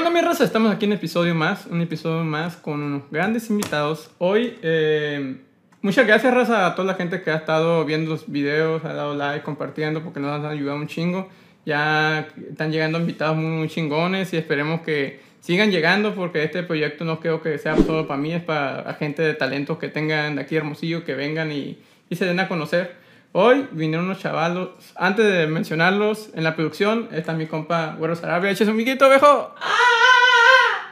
onda, mi raza? Estamos aquí en un episodio más, un episodio más con unos grandes invitados. Hoy, eh, muchas gracias, raza, a toda la gente que ha estado viendo los videos, ha dado like, compartiendo, porque nos han ayudado un chingo. Ya están llegando invitados muy, muy chingones y esperemos que sigan llegando porque este proyecto no creo que sea solo para mí, es para gente de talentos que tengan de aquí Hermosillo, que vengan y, y se den a conocer. Hoy vinieron unos chavalos, antes de mencionarlos en la producción, está mi compa Güero Sarabia, eches un miquito, viejo.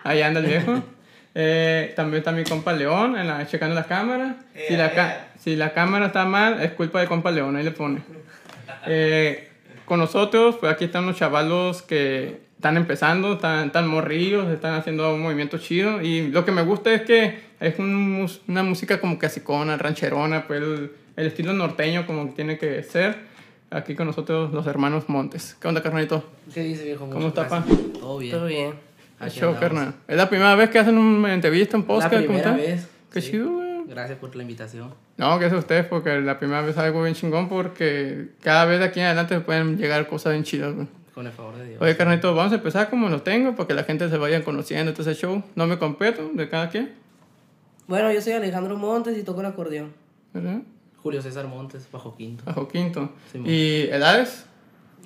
Ahí anda el viejo. Eh, también está mi compa León, en la, checando la cámara. Si la, ca- si la cámara está mal, es culpa de compa León, ahí le pone. Eh, con nosotros, pues aquí están unos chavalos que están empezando, están, están morrillos, están haciendo un movimiento chido. Y lo que me gusta es que es un una música como casicona, rancherona, pues el, el estilo norteño como que tiene que ser. Aquí con nosotros los hermanos Montes. ¿Qué onda, carnalito? ¿Qué dice, viejo? ¿Cómo está, pa? gracias. Todo bien. Todo bien. ¿Qué Aquí show, carnal? ¿Es la primera vez que hacen una entrevista, un La podcast? ¿Cómo primera está? vez. Qué sí. chido, güey. Gracias por la invitación. No, que es ustedes, porque la primera vez algo bien chingón, porque cada vez de aquí en adelante pueden llegar cosas bien chidas, güey. Con el favor de Dios. Oye, carnalito, vamos a empezar como lo tengo, para que la gente se vaya conociendo ese show. No me completo de cada quien, Bueno, yo soy Alejandro Montes y toco el acordeón. ¿verdad? Julio César Montes, bajo quinto. Bajo quinto. Sí. ¿Y edades?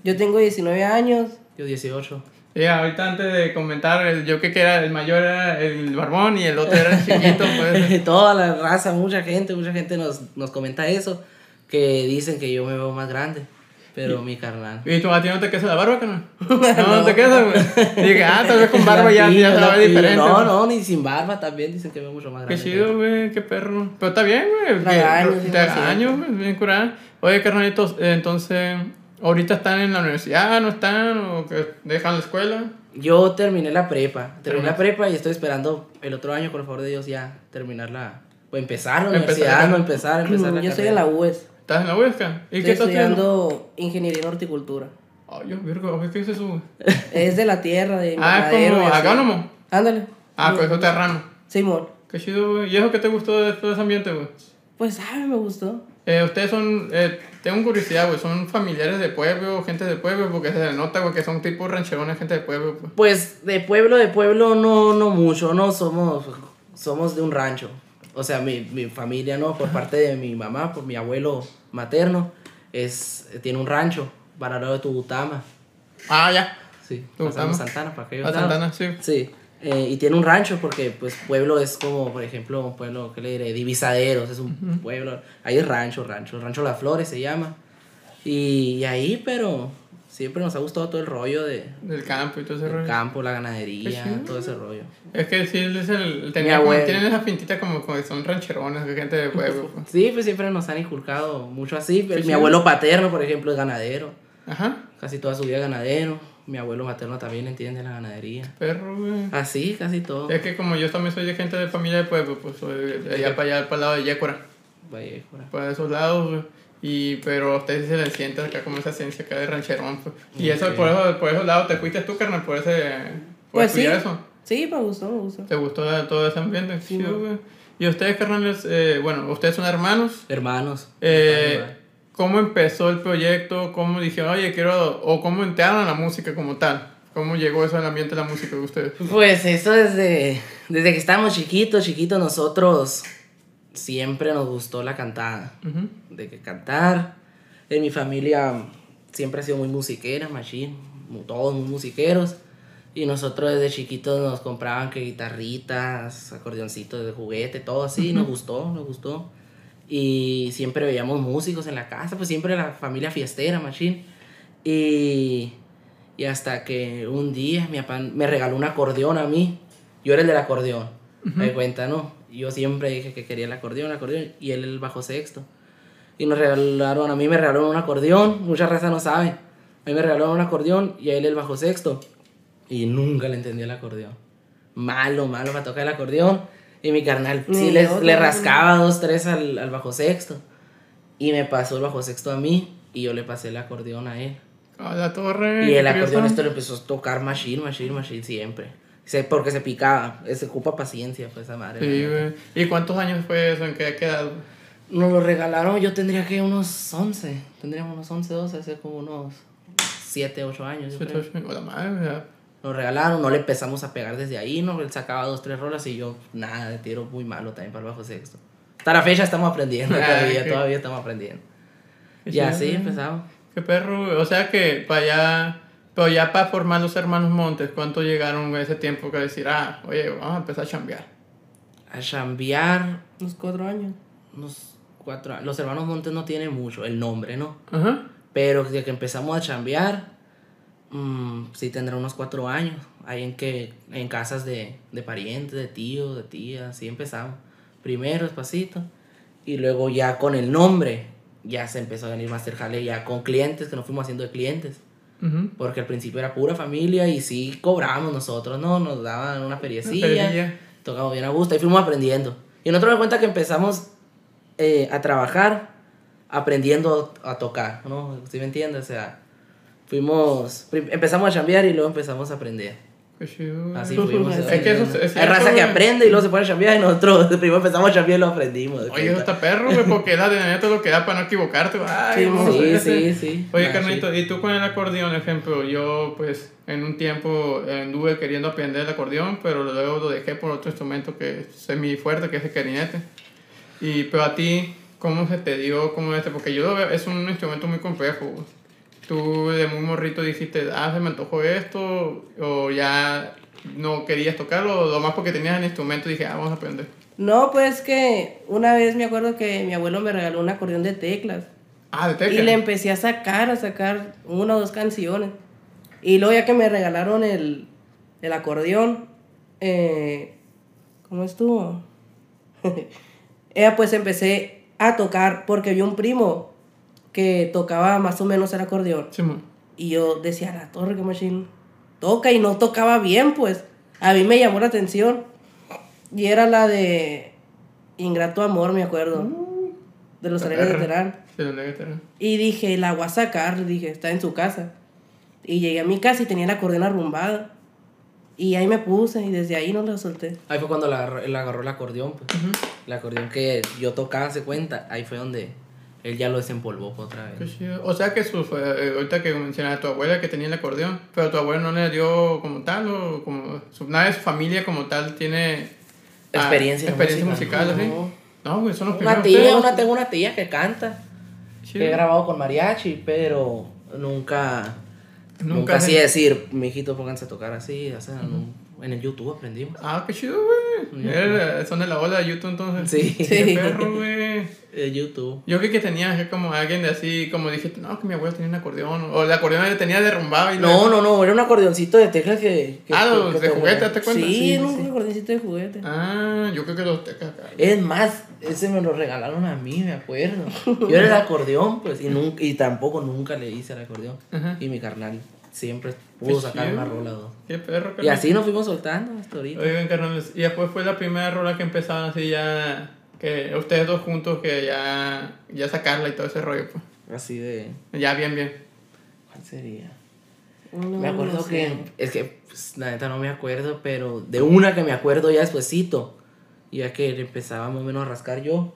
Yo tengo 19 años. Yo 18. Y ahorita antes de comentar, yo que era el mayor era el barbón y el otro era el chiquito, pues. Toda la raza, mucha gente, mucha gente nos, nos comenta eso. Que dicen que yo me veo más grande. Pero mi carnal. ¿Y tú a ti no te queda la barba, carnal? No, no te queda, güey. Dije, ah, tal vez con barba ya, ya se la ve La diferente. No, no, ni sin barba también dicen que me veo mucho más Qué grande. chido, güey, qué perro. Pero está bien, güey. Te años, güey, bien curada. Oye, carnalitos, eh, entonces, ¿ahorita están en la universidad? ¿No están? ¿O que dejan la escuela? Yo terminé la prepa. Terminé la prepa y estoy esperando el otro año, con el favor de Dios, ya terminarla. O empezar la Empezar. universidad, no empezar, empezar la Yo estoy en la carrera. UES. ¿Estás en la Huesca? ¿Y Estoy qué estás estudiando? estudiando ingeniería en horticultura. Ay, Dios, virgo, ¿qué es eso? Es de la tierra, de Ah, es como agrónomo. Ándale. Ah, pues eso terrano. Simón. Qué chido, güey. ¿Y eso qué te gustó de todo ese ambiente, güey? Pues, sabe, me gustó. Eh, ustedes son, eh, tengo curiosidad, güey, son familiares de pueblo, gente de pueblo, porque se nota, güey, que son tipo rancherones, gente de pueblo, pues. Pues de pueblo, de pueblo, no, no mucho, no somos, somos de un rancho. O sea, mi, mi familia, ¿no? Por parte de mi mamá, por mi abuelo materno, es, tiene un rancho para el lado de Tubutama. Ah, ya. Sí, Tubutama. Santana, para aquellos A lados. Santana, sí. Sí, eh, y tiene un rancho porque pues pueblo es como, por ejemplo, un pueblo, ¿qué le diré? Divisaderos, es un pueblo. Ahí es rancho, rancho, rancho Las Flores se llama. Y, y ahí, pero siempre nos ha gustado todo el rollo de Del campo y todo ese el rollo. campo, la ganadería, chido. todo ese rollo. Es que sí, es el, tenía como, tienen esa pintita como, como que son rancherones, que gente de pueblo. pues. Sí, pues siempre nos han inculcado mucho así. pero Qué mi abuelo paterno, por ejemplo, es ganadero. Ajá, Casi toda su vida ganadero. Mi abuelo materno también entiende la ganadería. perro, güey. Así, casi todo. Es que como yo también soy de gente de familia de pueblo, pues soy de allá para allá, para el lado de Yécora, fuera. para esos lados, güey. Y, pero a ustedes sí se les siente acá como esa esencia acá de rancherón, pues. Y eso, Ok. por, eso, por esos lados te fuiste tú, carnal, por ese, por Pues sí. eso. Sí, me gustó, me gustó. ¿Te gustó todo ese ambiente? Sí, no. güey. Y ustedes, carnales, eh, bueno, ustedes son hermanos. Hermanos. Eh, ¿Cómo empezó el proyecto? ¿Cómo dijeron, oye, quiero, o cómo entraron a la música como tal? ¿Cómo llegó eso al ambiente de la música de ustedes? Pues eso desde, desde que estábamos chiquitos, chiquitos, nosotros siempre nos gustó la cantada. De que cantar. En mi familia siempre ha sido muy musiquera, machine. mu- Todos muy musiqueros. Y nosotros desde chiquitos nos compraban que guitarritas, acordeoncitos de juguete, todo así. Nos gustó, nos gustó. Y siempre veíamos músicos en la casa, pues siempre la familia fiestera, machine. Y, y hasta que un día mi papá me regaló un acordeón a mí. Yo era el del acordeón. Me cuenta, ¿no? Yo siempre dije que quería el acordeón, el acordeón. Y él el bajo sexto. Y nos regalaron, a mí me regalaron un acordeón. Mucha raza no sabe. A mí me regalaron un acordeón y a él el bajo sexto. Y nunca le entendí el acordeón. Malo, malo para tocar el acordeón. Y mi carnal sí le, le rascaba dos, tres al, al bajo sexto. Y me pasó el bajo sexto a mí y yo le pasé el acordeón a él. A la torre. Y el acordeón esto lo empezó a tocar machine, machine, machine siempre. Se, porque se picaba, se ocupa paciencia, pues esa madre. la Sí, güey. ¿Y cuántos años fue eso? ¿En qué quedado? Nos lo regalaron, yo tendría que unos 11, tendríamos unos 11, 12, hace como unos 7, 8 años. yo creo. Hola madre, ¿verdad? Nos regalaron, no le empezamos a pegar desde ahí, ¿no? Él sacaba dos, tres rolas y yo, nada, de tiro muy malo también para el bajo sexto. Hasta la fecha estamos aprendiendo Ah, todavía, todavía estamos aprendiendo. Y así empezamos. Qué perro. O sea que para allá, pero ya para formar los hermanos Montes, ¿cuánto llegaron ese tiempo que decir, ah, oye, vamos a empezar a chambear? A chambear Unos cuatro años. unos cuatro años. Los hermanos Montes no tienen mucho, el nombre, ¿no? Ajá. Pero desde que empezamos a chambear, mm, sí tendrá unos cuatro años. Ahí en que en casas de, de parientes, de tíos, de tías, así empezamos. Primero despacito. Y luego ya con el nombre, ya se empezó a venir Master Jale ya con clientes, que nos fuimos haciendo de clientes. Porque al principio era pura familia y sí cobrábamos nosotros, ¿no? Nos daban una feriecilla. Tocamos bien a gusto y fuimos aprendiendo. Y nosotros me cuenta que empezamos eh, a trabajar aprendiendo a tocar, ¿no? ¿Sí me entiendes? O sea, fuimos, empezamos a chambear y luego empezamos a aprender. Así fuimos. Es que eso es- Hay raza que aprende y luego se pone a chambear y nosotros primero empezamos a chambear y lo aprendimos. Oye, eso está perro, güey, porque la de neta lo que da para no equivocarte. Ay, Sí, sí, sí, sí. Oye, Ah, carnito, ¿y tú con el acordeón, ejemplo? Yo, pues, en un tiempo eh, anduve queriendo aprender el acordeón, pero luego lo dejé por otro instrumento que es mi fuerte, que es el clarinete. Y, pero a ti, ¿cómo se te dio como este? Porque yo lo veo, es un instrumento muy complejo. güey. Tú de muy morrito dijiste, ah, se me antojó esto, o ya no querías tocarlo, o lo más porque tenías el instrumento dije, ah, vamos a aprender. No, pues que una vez me acuerdo que mi abuelo me regaló un acordeón de teclas. Ah, de tecla. Y le empecé a sacar, a sacar una o dos canciones. Y luego ya que me regalaron el, el acordeón, eh, ¿cómo estuvo? eh, pues empecé a tocar porque vi un primo que tocaba más o menos el acordeón. Y yo decía, la torre, que machine toca y no tocaba bien, pues. A mí me llamó la atención. Y era la de Ingrato Amor, me acuerdo. De los alegres de Terán. Sí, Y dije, la voy a sacar, dije, está en su casa. Y llegué a mi casa y tenía el acordeón arrumbado. Y ahí me puse y desde ahí no lo solté. Ahí fue cuando la agarró, él agarró el acordeón, pues. El acordeón que yo tocaba, se cuenta. Ahí fue donde él ya lo desempolvó otra Qué vez. chido. O sea que su, eh, ahorita que mencionas a tu abuela que tenía el acordeón, pero tu abuela no le dio como tal, o como su, nada de su familia como tal tiene ah, Experiencia en experiencia musical, así. No. No, güey, son los Una primeros. tía, una, tengo una tía que canta. Chido. Que he grabado con mariachi, pero nunca. Nunca Nunca, así se- decir, mijito, pónganse a tocar así. O sea, no- en el YouTube aprendimos. Ah, qué chido, güey. Eh, Son de la ola de YouTube entonces. Sí. Qué Sí. perro, güey. El YouTube. Yo creí que tenías que como alguien de así, como dijiste, no, que mi abuelo tenía un acordeón, o el acordeón le tenía derrumbado y No, le- no, no, era un acordeoncito de teclas que. que- Ah, los de te- juguete, ¿te cuenta? Sí, Sí, era sí. un acordeoncito de juguete. Ah, yo creo que los tecas. Es más, ese me lo regalaron a mí, me acuerdo. Yo era el acordeón, pues, y, nunca, y tampoco nunca le hice el acordeón. Ajá. Y mi carnal siempre pudo Qué sacar chido. una rola dos. Qué perro, Y carnal. así nos fuimos soltando hasta ahorita. Oigan, carnales, y después fue la primera rola que empezaron así ya, que ustedes dos juntos que ya, ya sacarla y todo ese rollo, pues. Así de. Ya bien, bien. ¿Cuál sería? No, Me acuerdo no sé. que. Es que, pues, la neta no me acuerdo, pero de una que me acuerdo ya despuesito. Ya que empezaba más o menos a rascar yo.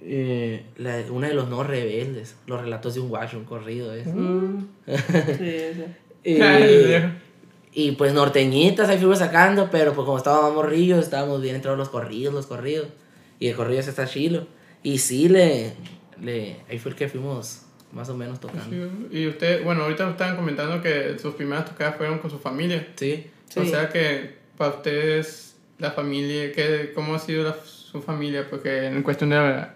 eh, la- una de los no rebeldes. Los relatos de un guacho, un corrido, ¿es? Mm. Sí, sí. Eh, y pues norteñitas ahí fuimos sacando, pero pues como estábamos morrillos, estábamos bien entrados los corridos, los corridos. Y el corrido se está chilo. Y sí, le, le, ahí fue el que fuimos más o menos tocando. Y usted, bueno, ahorita estaban comentando que sus primeras tocadas fueron con su familia. Sí. O Sí. sea que para ustedes, la familia, ¿qué, ¿cómo ha sido la- su familia? Porque en cuestión de,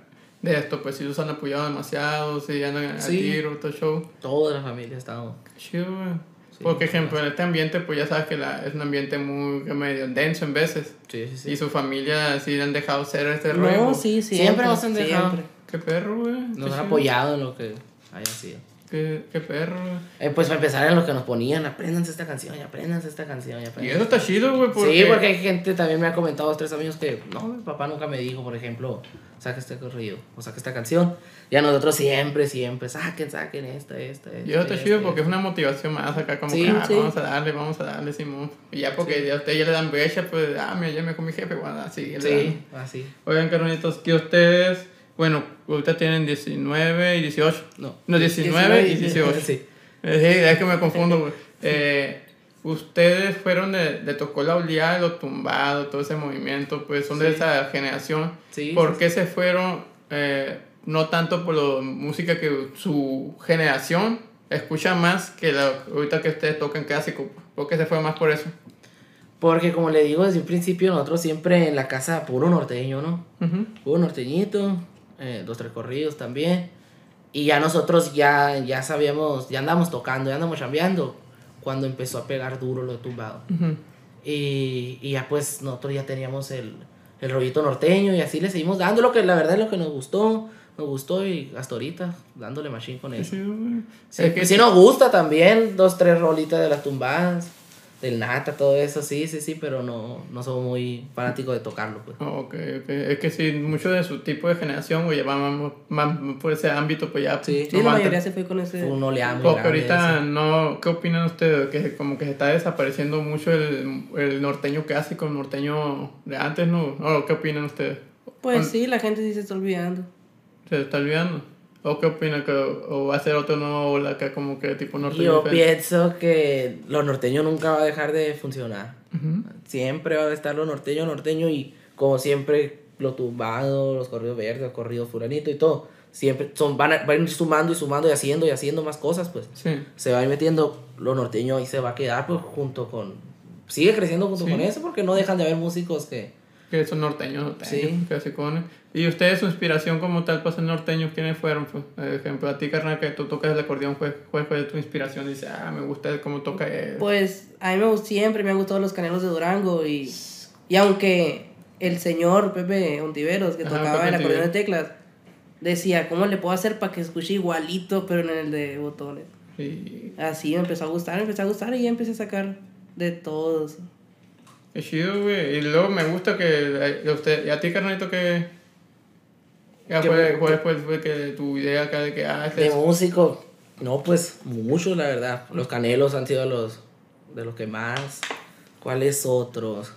de esto, pues si los han apoyado demasiado, si andan a Sí. tiro, todo el show. Toda la familia estábamos. Chido, güey. Sí, Porque, ejemplo, en este ambiente, pues ya sabes que la, es un ambiente muy medio denso en veces. Sí, sí, sí. Y su familia sí le han dejado ser este rollo. No, pues. sí, siempre. Siempre nos han dejado. siempre. Qué perro, güey. Nos han apoyado en lo que haya sido. Qué, qué perro. Eh, pues para empezar en lo que nos ponían, apréndanse esta canción, y apréndanse esta canción, y Y eso está chido, güey. Porque... Sí, porque hay gente, también me ha comentado dos, tres amigos que, no, mi papá nunca me dijo, por ejemplo, saca este corrido, o saca esta canción. Y a nosotros siempre, siempre, saquen, saquen esta, esta, esta. Y eso está chido porque es una motivación más acá, como Sí, que, ah, sí. vamos a darle, vamos a darle, Simón. Y ya porque ya a ustedes ya le dan brecha, pues, ah, mira, ya me con mi jefe, bueno, así. Sí, así. Oigan, caronitos, que ustedes, bueno, ahorita tienen 19 y 18. No. No, 19 y 19 y 18. Sí. Eh, Sí, es que me confundo, güey. Eh, ustedes fueron de, de tocó la oleada, lo tumbado, todo ese movimiento, pues son de Sí. esa generación. Sí, ¿Por sí, qué se fueron? eh, no tanto por la música que su generación escucha más que la, ahorita que ustedes tocan clásico. ¿Por qué se fue más por eso? Porque como le digo desde un principio, nosotros siempre en la casa puro norteño, ¿no? Ujú. Puro norteñito, eh, dos, tres corridos también. Y ya nosotros ya, ya sabíamos, ya andamos tocando, ya andamos chambeando cuando empezó a pegar duro lo de tumbado. Y, y ya pues nosotros ya teníamos el, el rollito norteño y así le seguimos dando lo que la verdad es lo que nos gustó, nos gustó y hasta ahorita dándole machine con eso. Sí. Sí, Es que sí nos gusta también, dos, tres rolitas de las tumbadas, del nata, todo eso, sí, sí, sí, pero no, no somos muy fanáticos de tocarlo, pues. Ok, ok. Es que sí, mucho de su tipo de generación, güey, ya va más, más por ese ámbito, pues ya. Sí. Sí, no la mayoría se fue con ese. Fue un muy Porque ahorita ese. no, ¿qué opinan ustedes? Que como que se está desapareciendo mucho el, el norteño clásico, el norteño de antes, ¿no? ¿O qué opinan ustedes? Pues sí, la gente sí se está olvidando. ¿Se está olvidando? ¿O qué opinan? ¿Que, ¿O va a ser otro nuevo ola acá como que tipo norteño? Yo pienso que lo norteño nunca va a dejar de funcionar. Siempre va a estar lo norteño, norteño y como siempre lo tumbado, los corridos verdes, los corridos furanito y todo. Siempre son, van, a, van a ir sumando y sumando y haciendo y haciendo más cosas, pues. Sí. Se va a ir metiendo lo norteño y se va a quedar pues junto con... Sigue creciendo junto Sí. con eso porque no dejan de haber músicos que... Que son norteños, norteños, Sí. clasicones. ¿Y ustedes, su inspiración como tal para ser norteños, quiénes fueron? Pues, por ejemplo, a ti, carnal, que tú tocas el acordeón, ¿cuál, cuál fue tu inspiración? Dice, ah, me gusta cómo toca él. Pues a mí me, siempre me han gustado los canelos de Durango y, y aunque el señor Pepe Ontiveros, que Ajá, tocaba Pepe el acordeón de teclas, decía, ¿cómo le puedo hacer para que escuche igualito, pero en el de botones? Y Así me empezó a gustar, me empezó a gustar y ya empecé a sacar de todos. Es chido, güey. Y luego me gusta que eh, usted, y a ti, carnalito, que... Ya fue, fue, fue que tu idea acá de que, ah, este De es- músico, no, pues muchos, la verdad. Los canelos han sido los de los que más. ¿Cuáles otros?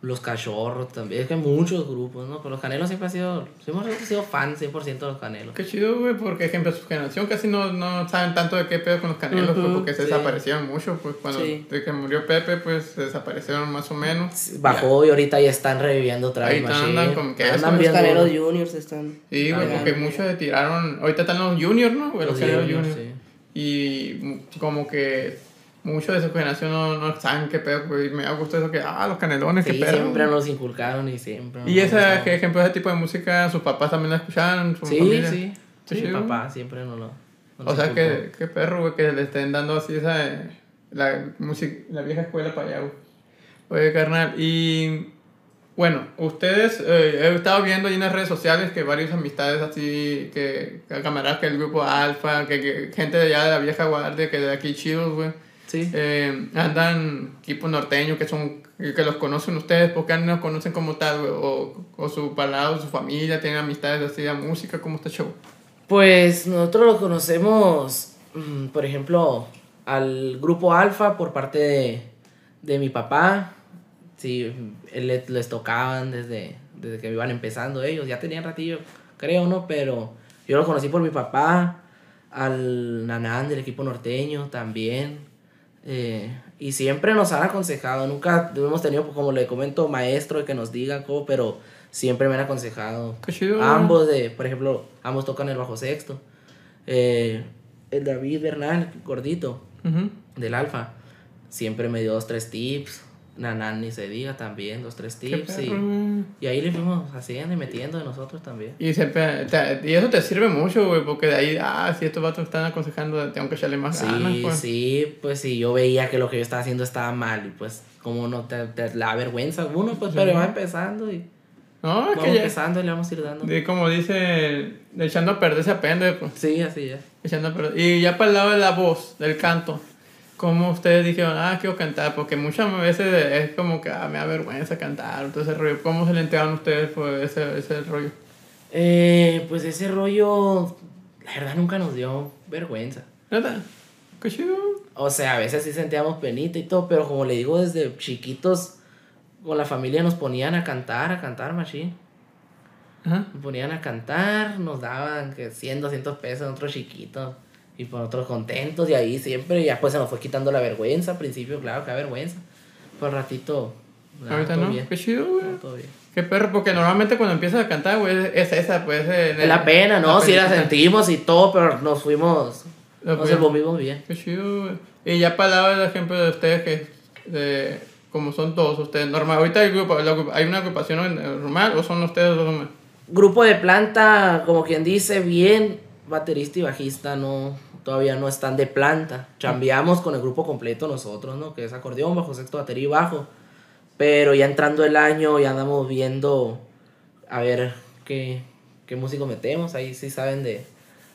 Los cachorros también. Es que hay muchos grupos, ¿no? Pero los canelos siempre han sido. Siempre hemos sido fans 100% de los canelos. Qué chido, güey, porque, ejemplo, su generación casi no, no saben tanto de qué pedo con los canelos, Ujú, porque se sí. desaparecieron mucho, pues, cuando Sí. de que murió Pepe, pues, se desaparecieron más o menos. Bajó y ahorita ya están reviviendo otra vez. Ahorita andan con queso. Andan Los canelos juniors están... Sí, güey, porque muchos se tiraron, ahorita están los juniors, ¿no? Güey, los Los canelos juniors, juniors. sí. Y como que muchos de su generación no, no saben qué pedo, y me da gusto eso que, ah, los canelones, qué Sí, pedo. siempre nos inculcaron y siempre. Y ese que ejemplo, ese tipo de música, sus papás también la escuchaban, su Sí, familia. sí. Qué Sí, papá siempre nos lo. nos O sea, que, qué perro, güey, que le estén dando así esa, eh, la música, la vieja escuela para allá, güey. Oye, carnal, y bueno, ustedes, eh, he estado viendo ahí en las redes sociales que varias amistades así, que, que camaradas, que el grupo Alfa, que, que gente de allá de la vieja guardia, que de aquí chidos, güey, Sí. eh, andan equipos norteños que son, que los conocen ustedes, porque no los conocen como tal, o, o su palado, su familia, tienen amistades así de música, ¿cómo está el show? Pues nosotros lo conocemos, mm, por ejemplo, al grupo Alfa por parte de, de mi papá. Sí, él le- les tocaban desde, desde que iban empezando ellos. Ya tenían ratillo, creo, ¿no? Pero yo lo conocí por mi papá, al Nanán del equipo norteño también. Eh, y siempre nos han aconsejado. Nunca hemos tenido, pues, como le comento, maestro que nos diga cómo, pero siempre me han aconsejado. Ambos de, por ejemplo, ambos tocan el bajo sexto. Eh, el David Bernal, gordito, del Alfa, siempre me dio dos, tres tips. Nanan ni se diga también, dos, tres tips. Y, y ahí le fuimos haciendo y metiendo de nosotros también. Y, siempre, te- y eso te sirve mucho, güey, porque de ahí, ah, si estos vatos están aconsejando, tengo que echarle más ganas, Sí, pues. sí, pues sí, yo veía que lo que yo estaba haciendo estaba mal y pues como no te, te da vergüenza uno, pues pero va empezando y No, es vamos que ya, empezando y le vamos a ir dando. de- como dice, echando a perder se aprende, pues. Sí, así ya. Echando a perder. Y ya para el lado de la voz, del canto, ¿cómo ustedes dijeron, ah, quiero cantar? Porque muchas veces es como que, ah, me da vergüenza cantar, entonces ese rollo. ¿Cómo se le entregaron ustedes por ese, ese rollo? Eh, pues ese rollo, la verdad nunca nos dio vergüenza. ¿Neta? ¿Qué chido? O sea, a veces sí sentíamos penita y todo, pero como le digo, desde chiquitos con la familia nos ponían a cantar, a cantar, machín. Ajá. Nos ponían a cantar, nos daban que 100, 200 pesos nosotros chiquitos. Y por nosotros contentos, y ahí siempre, ya pues se nos fue quitando la vergüenza. Al principio, claro, que vergüenza. Por ratito. nada, Ahorita no, bien, qué chido, güey. bien. Qué perro, porque normalmente cuando empiezas a cantar, güey, es esa, pues. Es la pena, ¿no? Sí la sentimos y todo, pero nos fuimos. La Nos envolvimos bien. Qué chido, güey. Y ya lado el ejemplo de ustedes, que de, como son todos ustedes, normal. Ahorita hay, grupo, la hay una agrupación normal o son ustedes dos nomás. Grupo de planta, como quien dice, bien. Baterista y bajista no todavía no están de planta. Chambeamos con el grupo completo nosotros, ¿no? Que es acordeón, bajo sexto, batería y bajo. Pero ya entrando el año, ya andamos viendo a ver qué, qué músico metemos. Ahí sí saben de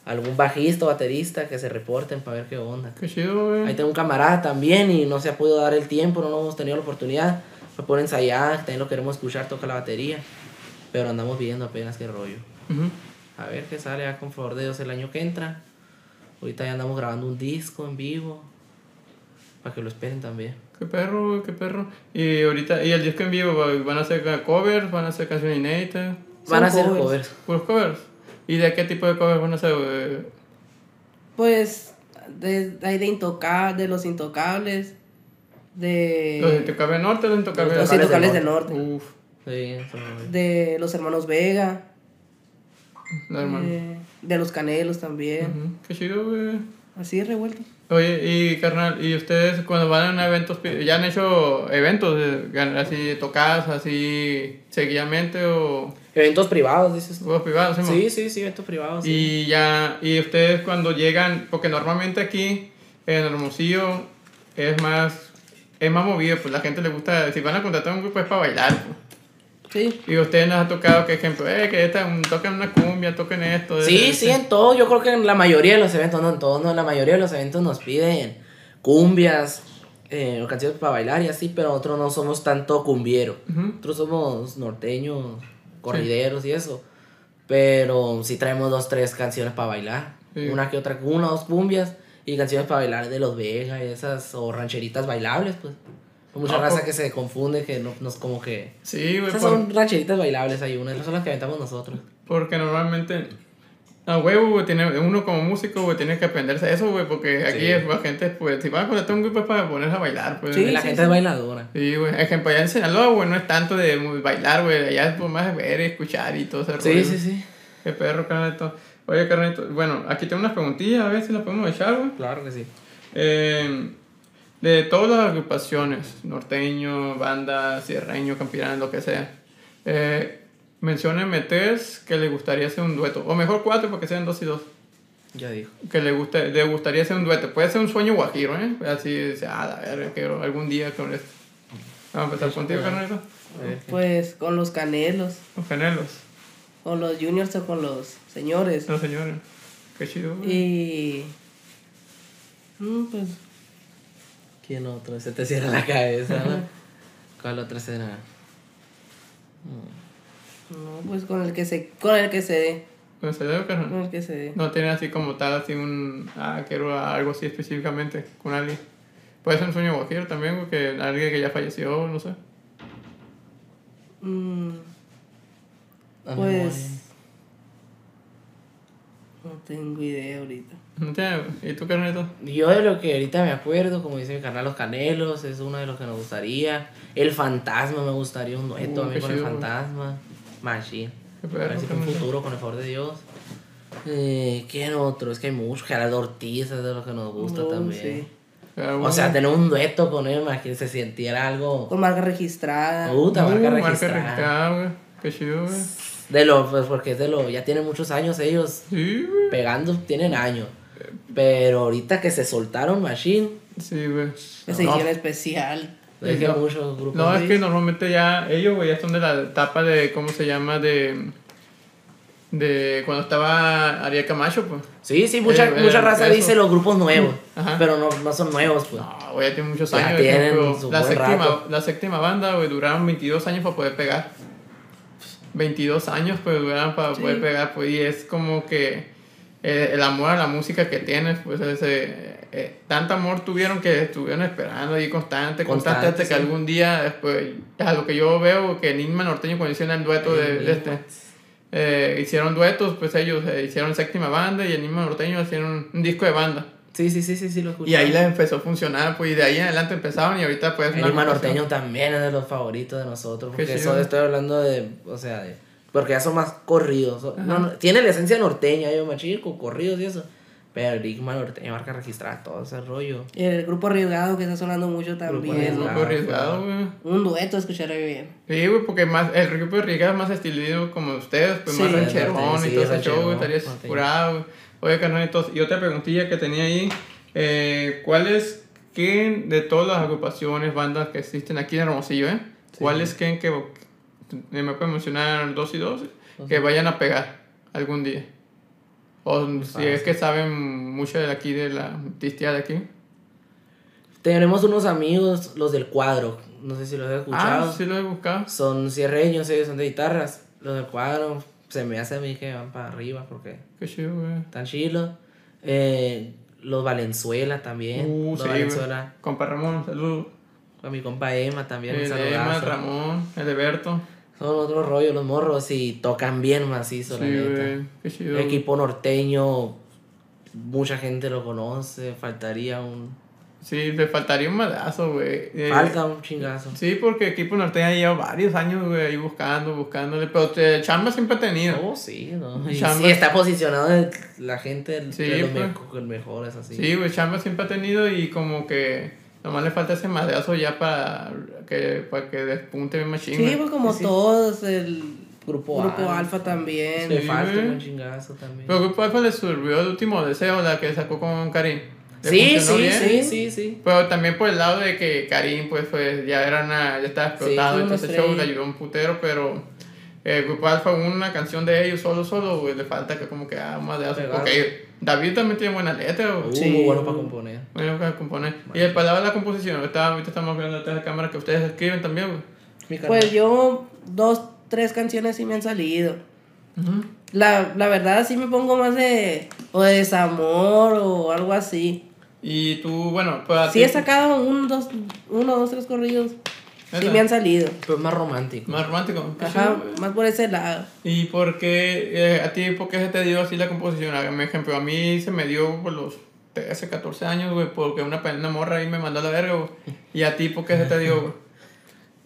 algún bajista o baterista que se reporten para ver qué onda. Qué chido, güey. Ahí tengo un camarada también y no se ha podido dar el tiempo, no hemos tenido la oportunidad. Me pone a ensayar, también lo queremos escuchar, toca la batería. Pero andamos viendo apenas qué rollo. Ujú. A ver qué sale ya con favor de Dios el año que entra. Ahorita ya andamos grabando un disco en vivo. Para que lo esperen también. Qué perro, güey, qué perro. Y ahorita, y el disco en vivo, van a hacer covers, van a hacer canciones inéditas, Van a hacer covers. covers. puros covers. ¿Y de qué tipo de covers van a hacer, güey? Pues de, hay de intoca de los intocables, de, ¿Los Intocables Norte los Intocables los Intocables del norte, Uf, Sí, de los hermanos Vega, hermano. de, de los canelos también, Ujú, Qué chido, güey. así revueltos. Oye, y carnal, ¿y ustedes cuando van a eventos, ya han hecho eventos eh, así tocadas, así seguidamente o Eventos privados, dices tú. juegos privados? Sí, sí, sí, eventos privados. sí. Y ya, y ustedes cuando llegan, porque normalmente aquí en Hermosillo es más, es más movido, pues la gente le gusta, si van a contratar un grupo es para bailar. pues. Sí, Y a ustedes nos ha tocado que ejemplo, eh, que esta, un- toquen una cumbia, toquen esto. Sí, sí, en todo. Yo creo que en la mayoría de los eventos, no en todos, no, en la mayoría de los eventos nos piden cumbias, eh, canciones para bailar y así, pero nosotros no somos tanto cumbiero. Ujú. Nosotros somos norteños, corrideros y eso. Pero sí traemos dos, tres canciones para bailar. Sí. Una que otra, una o dos cumbias y canciones para bailar de los Vega y esas, o rancheritas bailables, pues. Mucha Ah, raza que se confunde, que no, nos como que... Sí, güey, Esas por- son rancheritas bailables, hay unas, esas son las que aventamos nosotros. porque normalmente, a huevo, güey, tiene, uno como músico, güey, tiene que aprenderse eso, güey, porque aquí Sí. es, la gente, pues, si van a contratar un grupo es para ponerse a bailar, pues. Sí, la sí, gente sí. es bailadora. Sí, güey. Ejemplo, allá en Sinaloa, güey, no es tanto de muy bailar, güey. Allá es por más ver y escuchar y todo ese Sí, rollo. sí, sí. Qué perro, carnalito. Oye, carnalito, bueno, aquí tengo unas preguntillas, a ver si las podemos echar, güey. Claro que sí. Eh, de todas las agrupaciones, norteño, banda, sierreño, campirano, lo que sea, eh, menciónenme tres que le gustaría hacer un dueto. O mejor cuatro, porque sean dos y dos. Ya dijo. Que le, guste, le gustaría hacer un dueto. Puede ser un sueño guajiro, ¿eh? Así, dice, ah, la verga, quiero algún día con esto. Vamos a empezar contigo, carnalito. Pues con los canelos, Los genelos. con los juniors o con los señores. No, señores. Qué chido, güey. Y... mm, pues ¿Quién otro? Se te cierra la cabeza, ¿no? ¿Cuál otro será? no, pues con el que se con el que se dé, ¿Con serio, carnal? con el que se dé. No tiene así como tal, así un. Ah, quiero algo así específicamente con alguien. Puede ser un sueño guajiro también, güey, que alguien que ya falleció, no sé. Mm, Pues- no tengo idea ahorita. No tiene. ¿Y tú, carnalito? Yo de lo que ahorita me acuerdo, como dice mi canal Los Canelos, es uno de los que nos gustaría. El Fantasma me gustaría un dueto Uh, a mí con el chido. Fantasma. Machine. A ver si un futuro, con el favor de Dios. Eh, ¿Quién otro? Es que hay muchos. Gerardo Ortiz es de los que nos gusta Oh, también. sí. Pero, O sea, tener un dueto con él, más que se sintiera algo. Con marca registrada. Puta, uh, marca marca registrada. registrada, güey. Qué chido, güey. De lo, pues porque es de lo, ya tienen muchos años ellos Sí, güey. pegando, tienen años. Pero ahorita que se soltaron Machine, Sí, güey. que se No. hicieron especial. es que No. muchos grupos. No, es que normalmente ya ellos, güey, ya son de la etapa de, ¿cómo se llama? De, de cuando estaba Ariel Camacho, pues. Sí, sí, mucha, Eh, eh, mucha raza eso. dice los grupos nuevos, Ajá. pero no, no son nuevos, pues. No, güey, ya tiene muchos Ya años. tienen ejemplo, su la, buen séptima, rato. la séptima banda, güey, duraron 22 años para poder pegar. 22 años, pues, duraron para Sí. poder pegar, pues, y es como que eh, el amor a la música que tienes, pues, ese... eh, tanto amor tuvieron que estuvieron esperando ahí constante, constante, que algún día, después, a lo que yo veo, que Nisman Norteño cuando hicieron el dueto de, de este, eh, hicieron duetos, pues ellos eh, hicieron séptima banda y Enigma Norteño hicieron un disco de banda. Sí, sí, sí, sí, sí, lo escuché. Y ahí les empezó a funcionar, pues y de ahí en adelante empezaron y ahorita pues... Enigma. Norteño también es de los favoritos de nosotros. Porque eso estoy hablando de, o sea, de, porque ya son más corridos. no, no, tiene la esencia norteña, yo machín, con corridos y eso. Pero el Enigma Norteño marca registrar todo ese rollo. Y el grupo arriesgado que está sonando mucho también. Un ¿no? grupo arriesgado, güey. Un dueto escucharé bien. Sí, güey, porque más, el grupo Riga es más estilizado como ustedes, pues Sí, más el rancherón norteño, y sí, todo ese show, güey, estarías norteño. curado, güey. Oye, carnalitos, y otra preguntilla que tenía ahí, eh, ¿cuáles, qué de todas las agrupaciones, bandas que existen aquí en Hermosillo, eh? ¿Cuáles creen que, me pueden mencionar dos y dos, que vayan a pegar algún día? O si es que saben mucho de aquí, de la artistía de aquí. Tenemos unos amigos, los del cuadro. No sé si los has escuchado. Ah, sí lo he buscado. Son cierreños, ellos son de guitarras. Los del cuadro, se me hace a mí que van para arriba porque Qué chido, güey. están chilos. Eh, los Valenzuela también. Uh, los sí. Valenzuela. Compa Ramón, saludos. A mi compa Emma también. un El de Emma. Ramón, el de Berto. Son otro rollo los morros y tocan bien macizo, la Sí, neta. Qué chido. Equipo norteño, mucha gente lo conoce, faltaría un... Sí, le faltaría un malazo, güey. Eh, Falta un chingazo. Sí, porque equipo norteño lleva varios años, güey, ahí buscando, buscándole. Pero te, chamba siempre ha tenido. Oh, sí, ¿no? Y Chamba. sí, está posicionado en la gente Sí, de los pues. mejo- el mejor, es así. Sí, güey, chamba siempre ha tenido y como que nomás le falta ese malazo ya para que, para que despunte bien machín. Sí, pues como Sí, sí. todos, el Grupo, grupo. Alfa también. Le Sí, falta un chingazo también. Pero Grupo Alfa le sirvió el último deseo, la que sacó con Karim. ¿Le Sí, sí, bien? sí, sí, sí. Pero también por el lado de que Karim, pues, pues ya era una, ya estaba explotado, entonces ese show le ayudó un putero, pero el Grupo Alfa, una canción de ellos solo, solo, le falta que como que haga más de. Porque David también tiene buena letra. Uh, Sí. muy bueno para componer. Bueno, para componer. Y el palabra de la composición, está, ahorita estamos viendo detrás de la cámara que ustedes escriben también, güey. Pues yo, dos, tres canciones sí me han salido. La, la verdad sí me pongo más de, o de desamor o algo así. Y tú, bueno, pues Sí he sacado un, dos, uno, dos, tres corridos. Sí me han salido. Pues más romántico. Más romántico. qué Ajá, güey. más por ese lado. ¿Y por qué, eh, a ti, por qué se te dio así la composición? Mi ejemplo, a mí se me dio por los 13, 14 años, güey, porque una, una morra ahí me mandó a la verga, güey. ¿Y a ti por qué se te dio, güey?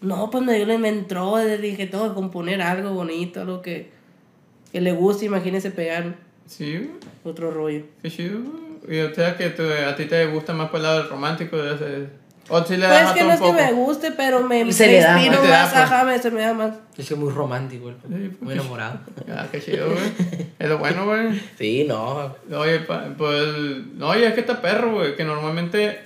No, pues me, me entró, dije, tengo que componer algo bonito, algo que, que le guste, imagínese pegar Sí, güey, otro rollo. qué chido, güey. Y o sea que te- a ti te gusta más por el lado romántico de ese... O si le Pues es que no es que me guste, pero me, Se me le da, inspiro da, más, pues. ajá, me, se me da más. Es que es muy romántico, el Sí, pues, muy enamorado. Ah, qué chido, güey. Es lo bueno, güey. Sí, no. Oye, pa- pues, no, oye, es que está perro, güey, que normalmente,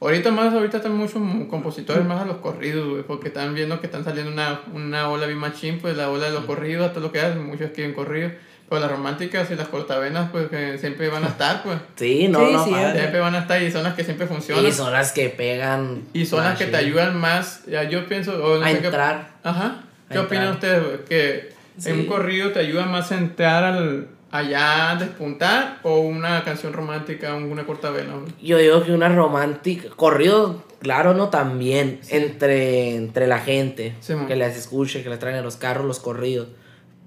ahorita más, ahorita están muchos compositores más a los corridos, güey, porque están viendo que están saliendo una, una ola bien machín, pues la ola de los corridos, hasta lo que hacen, muchos escriben corridos, pero las románticas y las cortavenas, pues que siempre van a estar, pues, Sí, no, Sí, no. sí, padre. siempre van a estar y son las que siempre funcionan. Y son las que pegan. Y son las que te ayudan más, ya yo pienso, o no a sé qué- entrar. Ajá. ¿Qué A opinan entrar. ustedes? Que Sí. en un corrido te ayuda más a entrar al, allá a despuntar o una canción romántica, una cortavena? Yo digo que una romántica. Corrido, claro, no también. Entre, entre la gente. Que las escuche, que las traen a los carros, los corridos.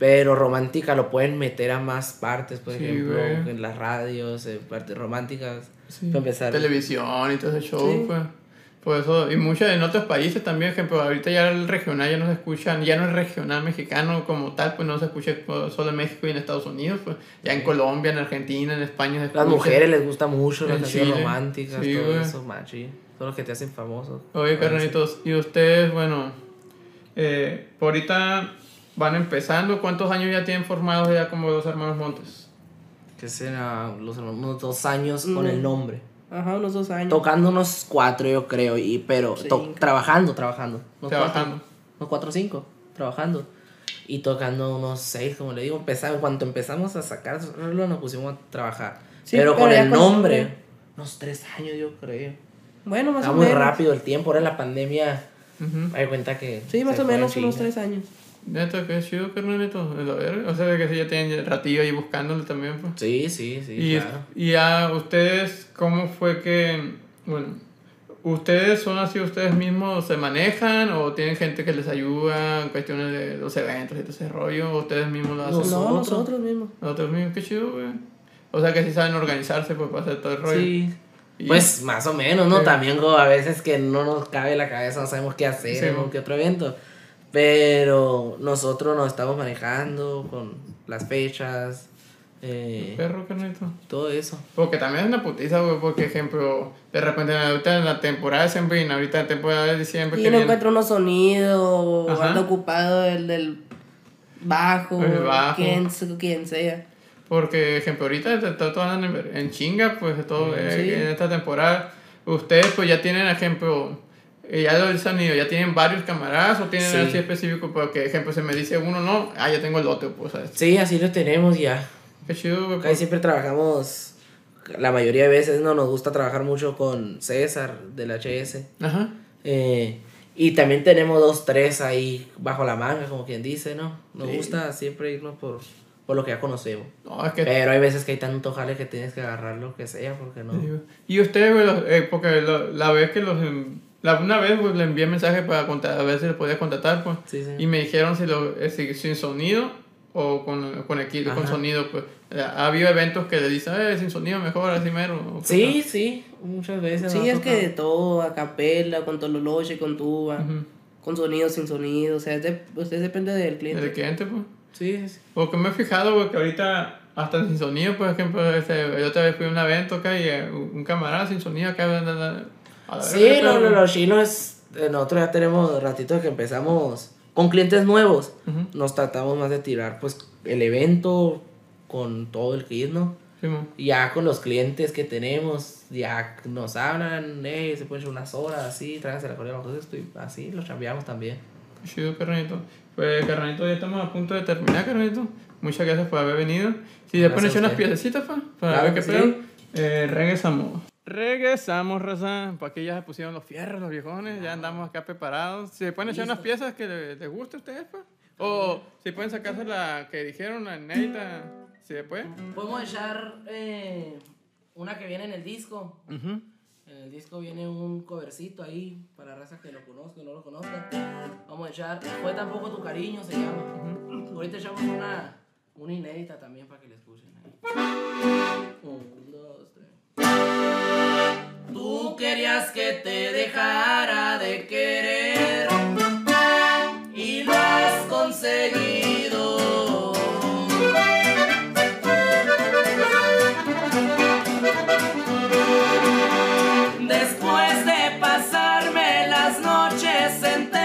Pero romántica lo pueden meter a más partes, por Sí, ejemplo, güey. en las radios, en partes románticas. Sí. Para empezar. Televisión y todo ese show, Sí. pues. Por eso, y muchas en otros países también, ejemplo, ahorita ya el regional ya no se escuchan, ya no es regional mexicano como tal, pues no se escucha solo en México y en Estados Unidos, pues ya en Colombia, en Argentina, en España se escucha. Las mujeres les gusta mucho las canciones románticas, Sí, todo güey. eso, machi. Son los que te hacen famoso. Oye, carnalitos, y ustedes, bueno, eh, por ahorita van empezando, ¿cuántos años ya tienen formados ya como los hermanos Montes? Que serán los, unos dos años con Mm. el nombre. Ajá, unos dos años. Tocando unos cuatro, yo creo, y pero Sí. trabajando, trabajando. Unos Trabajando. Cuatro, unos cuatro o cinco, trabajando. Y tocando unos seis, como le digo, empezamos, cuando empezamos a sacar, solo nos pusimos a trabajar. Sí, pero, pero con el con nombre, nombre. unos tres años, yo creo. Bueno, más Está o muy menos. rápido el tiempo, ahora en la pandemia, Ujú. me doy cuenta que. Sí, más o menos unos tres años. Neta, qué chido, carnalito. de la verga. O sea, que sí, ya tienen ratillo ahí buscándole también, pues. Sí, sí, sí, y, claro. y a ustedes, ¿cómo fue que, bueno, ¿Ustedes son así, ustedes mismos se manejan o tienen gente que les ayuda en cuestiones de los eventos y todo ese rollo? ¿O ustedes mismos lo hacen? No, Nosotros. nosotros mismos. Nosotros mismos, qué chido, güey. O sea que sí saben organizarse pues, para hacer todo el rollo. Sí. Y- Pues más o menos, ¿no? Sí. También como a veces que no nos cabe la cabeza, no sabemos qué hacer Sí, en que otro evento. Pero nosotros nos estamos manejando con las fechas, eh, Perro, carnito. todo eso. Porque también es una putiza, güey, porque, ejemplo, de repente ahorita en la temporada de y ahorita en la temporada de diciembre Y que no viene- encuentro unos sonidos, Ajá. anda ocupado el del bajo, El bajo. Quien, quien sea. Porque, ejemplo, ahorita está todo en, en chinga, pues, todo eh, Sí. en esta temporada. Ustedes, pues, ya tienen, ejemplo, eh, ya lo del sonido, ya tienen varios camaradas o tienen Sí. así específico, porque, ejemplo, se me dice uno, no, ah, ya tengo el otro, pues, ¿sabes? Sí, así lo tenemos ya. Qué chido, güey. Casi siempre trabajamos, la mayoría de veces no nos gusta trabajar mucho con César del HS. Ajá. Eh, y también tenemos dos, tres ahí bajo la manga, como quien dice, ¿no? Nos Sí. gusta siempre irnos por, por lo que ya conocemos. No, es que Pero hay veces que hay tanto jale que tienes que agarrar lo que sea, porque no. Y ustedes, güey, eh, porque la vez que los... La, una vez pues, le envié mensaje para contar, a ver si les podía contactar, pues. Sí, sí. Y me dijeron si, lo, eh, si sin sonido o con, con equipo, con sonido, pues. Ha habido eventos que le dicen, eh, sin sonido mejor, así mero. Sí, sí, muchas veces. Sí, es que de tocado. todo, a capela, con tololoche, con tuba, Ujú. con sonido, sin sonido. O sea, es de- usted depende del cliente. El cliente, pues. Sí, sí. Porque me he fijado, güey, que ahorita hasta sin sonido, por ejemplo, este, yo otra vez fui a un evento acá y eh, un camarada sin sonido acá. Sí, lo- pero- lo- los chinos, eh, nosotros ya tenemos ratito que empezamos con clientes nuevos. Ujú. Nos tratamos más de tirar pues el evento con todo el kit, ¿no? Sí, Ya con los clientes que tenemos, ya nos hablan, eh, se pueden echar unas horas así, tráiganse la correa bajo esto y así los cambiamos también. Chido, carnalito. Pues, carnalito, ya estamos a punto de terminar, carnalito. Muchas gracias por haber venido. Si después Gracias a echar unas piececitas, pa, para Claro ver qué que pedo. sí. Eh, regresamos. Regresamos, raza. Para que ya se pusieron los fierros, los viejones. Ya andamos acá preparados. Si se pueden echar unas piezas que les, les guste a ustedes, pa. O si pueden sacarse la que dijeron, la inédita. Si puede. Podemos echar eh, una que viene en el disco. Ujú. En el disco viene un covercito ahí para raza que lo conozca o no lo conozca. Vamos a echar Fue tampoco tu cariño, se llama. Ahorita echamos una, una inédita también para que la escuchen ahí. Un, dos, tres. Tú querías que te dejara de querer y lo has conseguido. Después de pasarme las noches enteras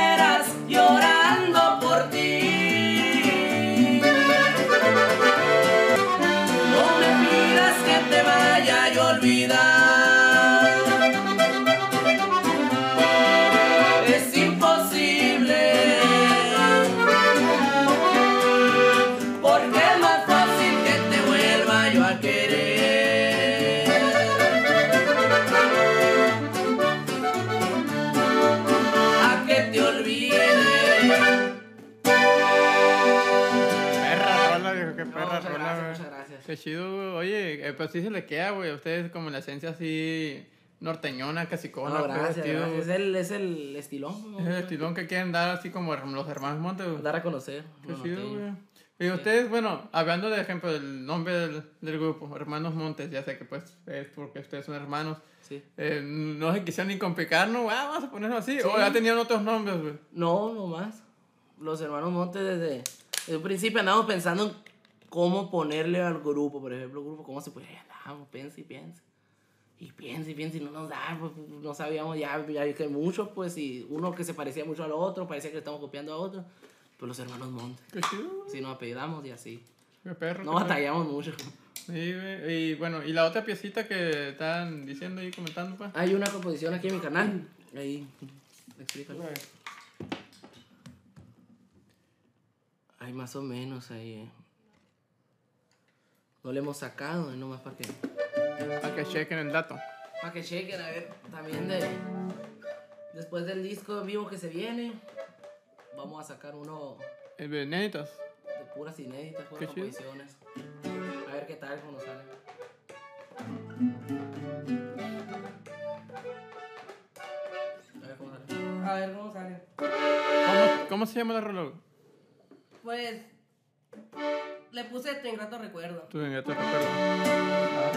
chido, güey. Oye, eh, pues sí se le queda, güey. A ustedes como la esencia así norteñona, casi con No, gracias, gracias. Es el, es el estilón. ¿no? Es el estilón que quieren dar así como los hermanos Montes, güey. Dar a conocer. Qué lo chido, güey. Y ustedes, bueno, hablando de ejemplo del nombre del, del grupo, Hermanos Montes, ya sé que pues es porque ustedes son hermanos. Sí. Eh, no se quisieron ni complicar, ¿no? Ah, vamos a ponerlo así. Sí. O ya tenían otros nombres, güey. No, no más. Los hermanos Montes desde, desde un principio andábamos pensando en cómo ponerle al grupo, por ejemplo, grupo, cómo se puede. Andábamos, piensa y piensa. Y piensa y piensa y no nos da, pues, no sabíamos ya, ya que muchos, pues, y uno que se parecía mucho al otro, parecía que le estamos copiando a otro. Pues los hermanos Montes. Qué chido. Si nos apellidamos y así. Qué perro. No qué perro. batallamos mucho. Sí. Y bueno, y la otra piecita que estaban diciendo y comentando, pues. Hay una composición aquí en mi canal. Ahí, explícalo. Hay más o menos ahí. eh. No lo hemos sacado, nomás para que. Para que chequen el dato. Para que chequen, a ver, también de. Después del disco en vivo que se viene, vamos a sacar uno. Eh, ¿De inéditas? De puras inéditas, puras composiciones. A ver qué tal, cómo sale. A ver cómo sale. A ver cómo sale. ¿Cómo, cómo se llama el reloj? Pues le puse tu ingrato recuerdo. Ya te recuerdo. Ah,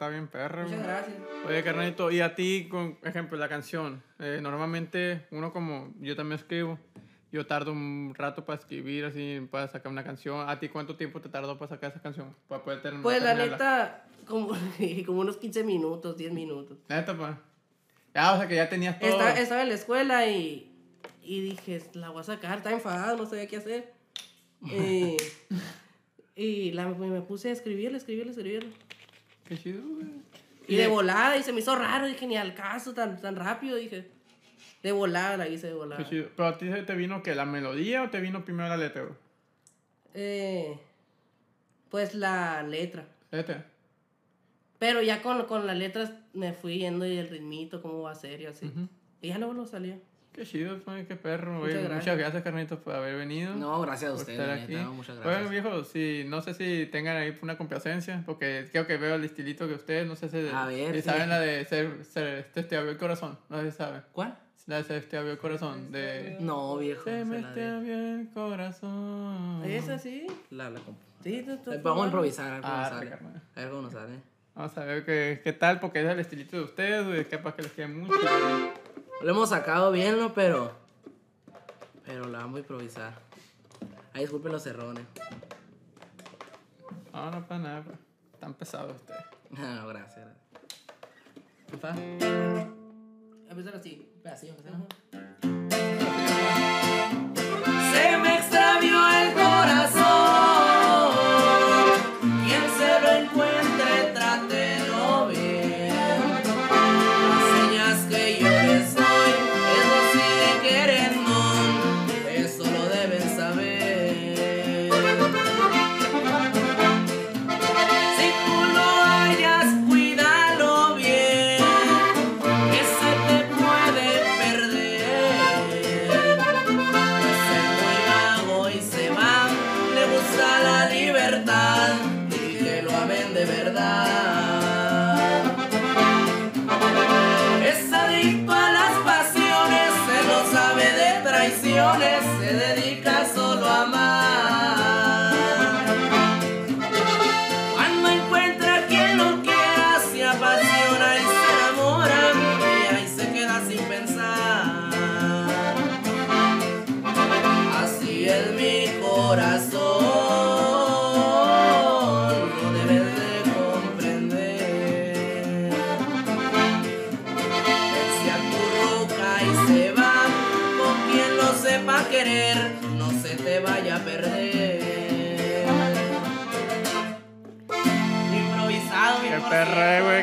está bien perra, güey. Muchas gracias. Oye, carnalito, y a ti, con ejemplo, la canción. eh, normalmente, uno como yo también escribo, yo tardo un rato para escribir, así, para sacar una canción. ¿A ti cuánto tiempo te tardó para sacar esa canción? Para poder terminar. Pues la neta, como, como unos 15 minutos, 10 minutos. Neta, pues. Ya, o sea que ya tenías todo. Estaba, estaba en la escuela y, y dije, la voy a sacar, estaba enfadado, no sabía qué hacer. Y, y la, me puse a escribirle, escribirle, escribirle. Qué chido, güey. Y de volada, y se me hizo raro, dije, ni al caso, tan, tan rápido, dije. De volada la hice de volada. Qué chido. Pero a ti se te vino que la melodía o te vino primero la letra, güey? Eh, pues la letra. Letra. Pero ya con, con las letras me fui yendo y el ritmito, cómo va a ser y así. Y ya luego lo salía. Qué chido, pues, qué perro, güey. Muchas Muchas gracias. gracias, carnito, por haber venido. No, gracias a ustedes, muchas Bueno, gracias. viejo, si, no sé si tengan ahí una complacencia, porque creo que veo el estilito que ustedes, no sé si, A ver, si sí. saben la de ser, ser este te abrió el corazón, no sé si saben. ¿Cuál? La de se te abrió el corazón, de... No, viejo. Se me te abrió el corazón. ¿Es así? La, la comp- Sí, tú, tú- Eh, Vamos a improvisar, a ver cómo nos sale. A ver cómo nos sale. Vamos a ver qué, qué tal, porque es el estilito de ustedes, güey, capaz que les quede mucho. Lo hemos sacado bien, ¿no? Pero. Pero la vamos a improvisar. Ay, disculpen los errores. No, no para nada. Están pesados ustedes. No, gracias. gracias. ¿Fa? Empezar así. Pedacillo, ¿sí?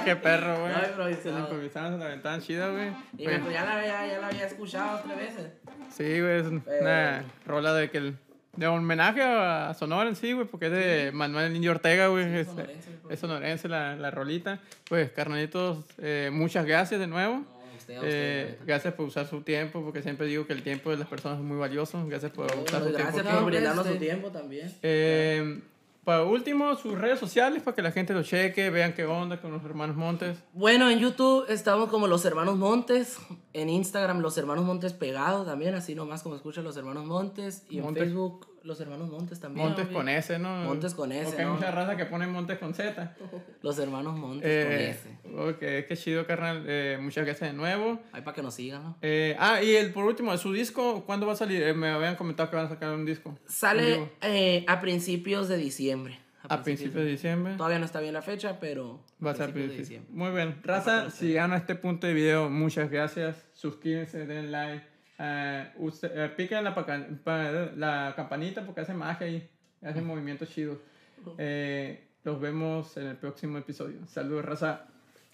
Qué perro, güey. No, improvisado. Se la improvisaron, se la aventaban chida, güey. Y Güey, me- ya, la, había- ya la había escuchado tres veces. Sí, güey, es una rola de que el- de homenaje a Sonora en sí, güey, porque es de Manuel Niño Ortega, güey. es, sonorense, güey. es sonorense la, la rolita. Pues, carnalitos, eh, muchas gracias de nuevo. No, usted, a usted. Eh, neta. gracias por usar su tiempo, porque siempre digo que el tiempo de las personas es muy valioso. Gracias por usar su Gracias tiempo. por aquí. brindarnos Este- su tiempo también. Eh, para último, sus redes sociales para que la gente lo cheque, vean qué onda con los hermanos Montes. Bueno, en YouTube estamos como Los Hermanos Montes. En Instagram, Los Hermanos Montes Pegado también, así nomás como escuchan Los Hermanos Montes. Y en. Facebook, Los Hermanos Montes también. Montes con S, ¿no? Montes con S, Porque hay mucha raza que pone Montes con Z. Los Hermanos Montes Eh, con S. ok, qué chido, carnal. Eh, muchas gracias de nuevo. Ahí para que nos sigan, ¿no? Eh, ah, y el por último, su disco, ¿cuándo va a salir? Eh, me habían comentado que van a sacar un disco. Sale eh, a principios de diciembre. a principios de diciembre. Todavía no está bien la fecha, pero Va a ser principios de diciembre. Muy bien. Raza, si llegaron a este punto de video, muchas gracias. Suscríbanse, den like. Eh, usted- eh, piquen la, la campanita porque hace magia y hace movimientos chidos. Eh, los vemos en el próximo episodio. Saludos, raza.